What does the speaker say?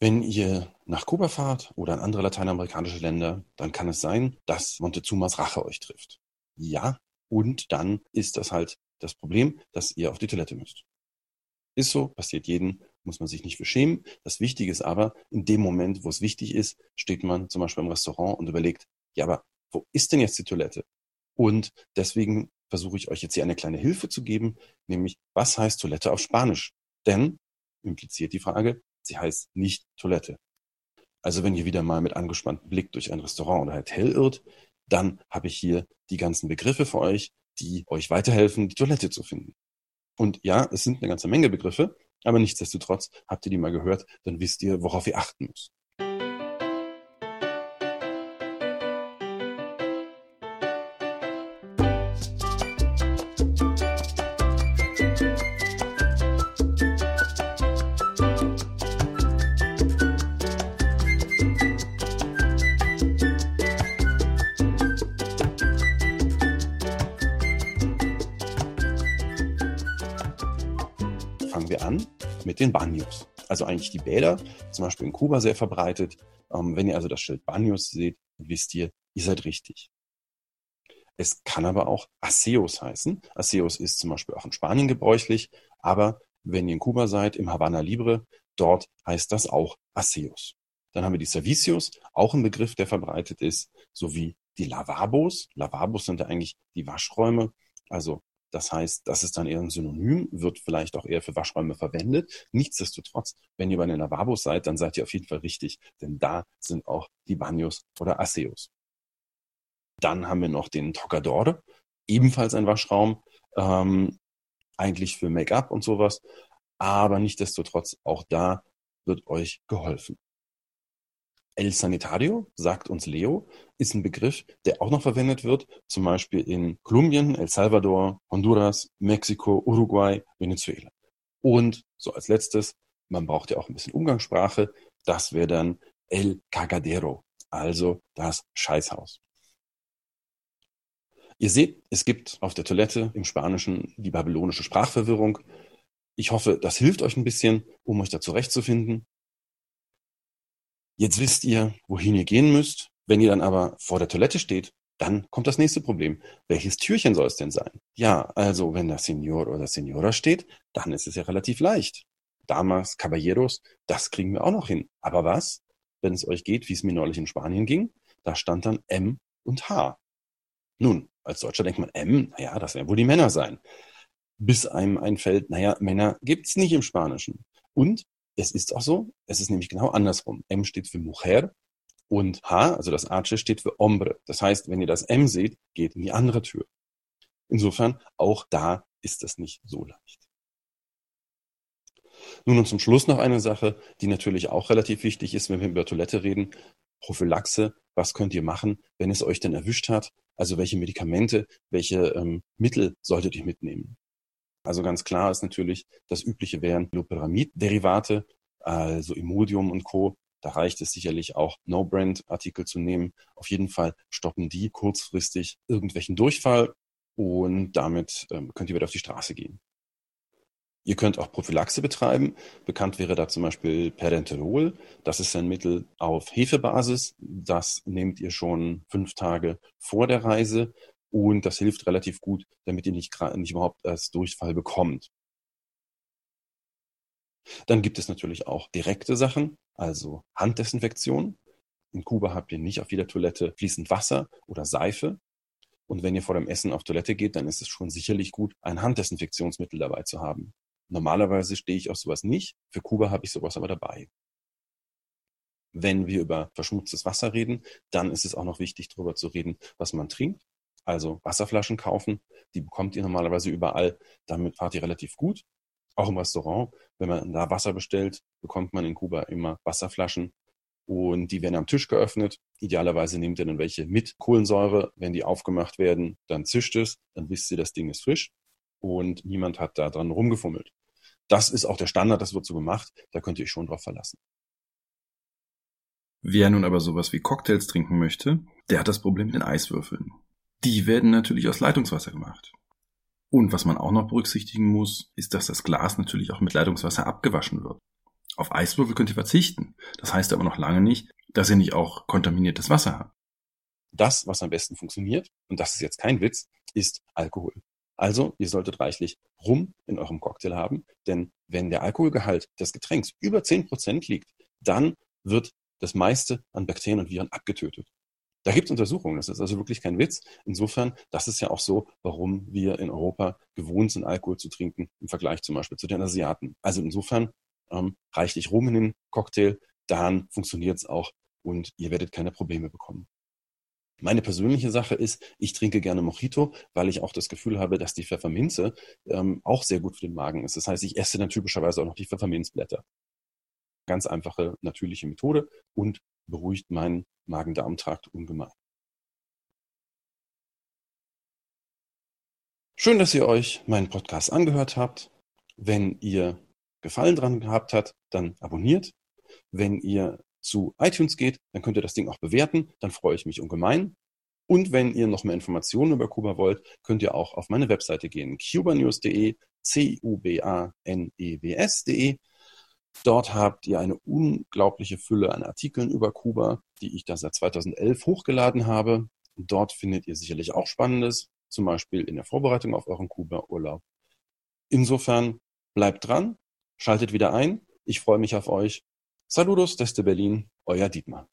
Wenn ihr nach Kuba fahrt oder in andere lateinamerikanische Länder, dann kann es sein, dass Montezumas Rache euch trifft. Ja, und dann ist das halt das Problem, dass ihr auf die Toilette müsst. Ist so, passiert jeden, muss man sich nicht für schämen. Das Wichtige ist aber, in dem Moment, wo es wichtig ist, steht man zum Beispiel im Restaurant und überlegt, ja, aber wo ist denn jetzt die Toilette? Und deswegen versuche ich euch jetzt hier eine kleine Hilfe zu geben, nämlich was heißt Toilette auf Spanisch? Denn, impliziert die Frage, sie heißt nicht Toilette. Also wenn ihr wieder mal mit angespanntem Blick durch ein Restaurant oder Hotel irrt, dann habe ich hier die ganzen Begriffe für euch, die euch weiterhelfen, die Toilette zu finden. Und ja, es sind eine ganze Menge Begriffe, aber nichtsdestotrotz habt ihr die mal gehört, dann wisst ihr, worauf ihr achten müsst. Mit den Banyos. Also eigentlich die Bäder, zum Beispiel in Kuba sehr verbreitet. Ähm, wenn ihr also das Schild Banyos seht, wisst ihr, ihr seid richtig. Es kann aber auch Aseos heißen. Aseos ist zum Beispiel auch in Spanien gebräuchlich, aber wenn ihr in Kuba seid, im Havana Libre, dort heißt das auch Aseos. Dann haben wir die Servicios, auch ein Begriff, der verbreitet ist, sowie die Lavabos. Lavabos sind ja eigentlich die Waschräume, also das heißt, das ist dann eher ein Synonym, wird vielleicht auch eher für Waschräume verwendet. Nichtsdestotrotz, wenn ihr bei den Lavabos seid, dann seid ihr auf jeden Fall richtig, denn da sind auch die Baños oder Aseos. Dann haben wir noch den Tocador, ebenfalls ein Waschraum, ähm, eigentlich für Make-up und sowas, aber nichtsdestotrotz auch da wird euch geholfen. El Sanitario, sagt uns Leo, ist ein Begriff, der auch noch verwendet wird, zum Beispiel in Kolumbien, El Salvador, Honduras, Mexiko, Uruguay, Venezuela. Und so als letztes, man braucht ja auch ein bisschen Umgangssprache, das wäre dann El Cagadero, also das Scheißhaus. Ihr seht, es gibt auf der Toilette im Spanischen die babylonische Sprachverwirrung. Ich hoffe, das hilft euch ein bisschen, um euch da zurechtzufinden. Jetzt wisst ihr, wohin ihr gehen müsst. Wenn ihr dann aber vor der Toilette steht, dann kommt das nächste Problem. Welches Türchen soll es denn sein? Ja, also wenn da Senior oder Senora steht, dann ist es ja relativ leicht. Damas, Caballeros, das kriegen wir auch noch hin. Aber was, wenn es euch geht, wie es mir neulich in Spanien ging? Da stand dann M und H. Nun, als Deutscher denkt man M, naja, das werden wohl die Männer sein. Bis einem einfällt, naja, Männer gibt's nicht im Spanischen. Und es ist auch so, es ist nämlich genau andersrum. M steht für Mujer und H, also das Arche, steht für Hombre. Das heißt, wenn ihr das M seht, geht in die andere Tür. Insofern, auch da ist es nicht so leicht. Nun und zum Schluss noch eine Sache, die natürlich auch relativ wichtig ist, wenn wir über Toilette reden. Prophylaxe, was könnt ihr machen, wenn es euch denn erwischt hat? Also welche Medikamente, welche ähm, Mittel solltet ihr mitnehmen? Also ganz klar ist natürlich, das Übliche wären Loperamid-Derivate, also Imodium und Co. Da reicht es sicherlich auch, No-Brand-Artikel zu nehmen. Auf jeden Fall stoppen die kurzfristig irgendwelchen Durchfall und damit ähm, könnt ihr wieder auf die Straße gehen. Ihr könnt auch Prophylaxe betreiben. Bekannt wäre da zum Beispiel Perenterol. Das ist ein Mittel auf Hefebasis. Das nehmt ihr schon fünf Tage vor der Reise und das hilft relativ gut, damit ihr nicht, nicht überhaupt erst Durchfall bekommt. Dann gibt es natürlich auch direkte Sachen, also Handdesinfektion. In Kuba habt ihr nicht auf jeder Toilette fließend Wasser oder Seife. Und wenn ihr vor dem Essen auf Toilette geht, dann ist es schon sicherlich gut, ein Handdesinfektionsmittel dabei zu haben. Normalerweise stehe ich auf sowas nicht. Für Kuba habe ich sowas aber dabei. Wenn wir über verschmutztes Wasser reden, dann ist es auch noch wichtig, darüber zu reden, was man trinkt. Also Wasserflaschen kaufen, die bekommt ihr normalerweise überall. Damit fahrt ihr relativ gut. Auch im Restaurant, wenn man da Wasser bestellt, bekommt man in Kuba immer Wasserflaschen und die werden am Tisch geöffnet. Idealerweise nehmt ihr dann welche mit Kohlensäure. Wenn die aufgemacht werden, dann zischt es, dann wisst ihr, das Ding ist frisch und niemand hat da dran rumgefummelt. Das ist auch der Standard, das wird so gemacht. Da könnt ihr euch schon drauf verlassen. Wer nun aber sowas wie Cocktails trinken möchte, der hat das Problem mit den Eiswürfeln. Die werden natürlich aus Leitungswasser gemacht. Und was man auch noch berücksichtigen muss, ist, dass das Glas natürlich auch mit Leitungswasser abgewaschen wird. Auf Eiswürfel könnt ihr verzichten. Das heißt aber noch lange nicht, dass ihr nicht auch kontaminiertes Wasser habt. Das, was am besten funktioniert, und das ist jetzt kein Witz, ist Alkohol. Also, ihr solltet reichlich Rum in eurem Cocktail haben, denn wenn der Alkoholgehalt des Getränks über 10% liegt, dann wird das meiste an Bakterien und Viren abgetötet. Da gibt es Untersuchungen, das ist also wirklich kein Witz. Insofern, das ist ja auch so, warum wir in Europa gewohnt sind, Alkohol zu trinken, im Vergleich zum Beispiel zu den Asiaten. Also insofern ähm, reichlich Rum in den Cocktail, dann funktioniert es auch und ihr werdet keine Probleme bekommen. Meine persönliche Sache ist, ich trinke gerne Mojito, weil ich auch das Gefühl habe, dass die Pfefferminze ähm, auch sehr gut für den Magen ist. Das heißt, ich esse dann typischerweise auch noch die Pfefferminzblätter. Ganz einfache, natürliche Methode und beruhigt meinen Magen-Darm-Trakt ungemein. Schön, dass ihr euch meinen Podcast angehört habt. Wenn ihr Gefallen dran gehabt habt, dann abonniert. Wenn ihr zu iTunes geht, dann könnt ihr das Ding auch bewerten. Dann freue ich mich ungemein. Und wenn ihr noch mehr Informationen über Kuba wollt, könnt ihr auch auf meine Webseite gehen, cubanews.de, C-U-B-A-N-E-W-S.de. Dort habt ihr eine unglaubliche Fülle an Artikeln über Kuba, die ich da seit 2011 hochgeladen habe. Dort findet ihr sicherlich auch Spannendes, zum Beispiel in der Vorbereitung auf euren Kuba-Urlaub. Insofern bleibt dran, schaltet wieder ein. Ich freue mich auf euch Saludos desde Berlin, euer Dietmar.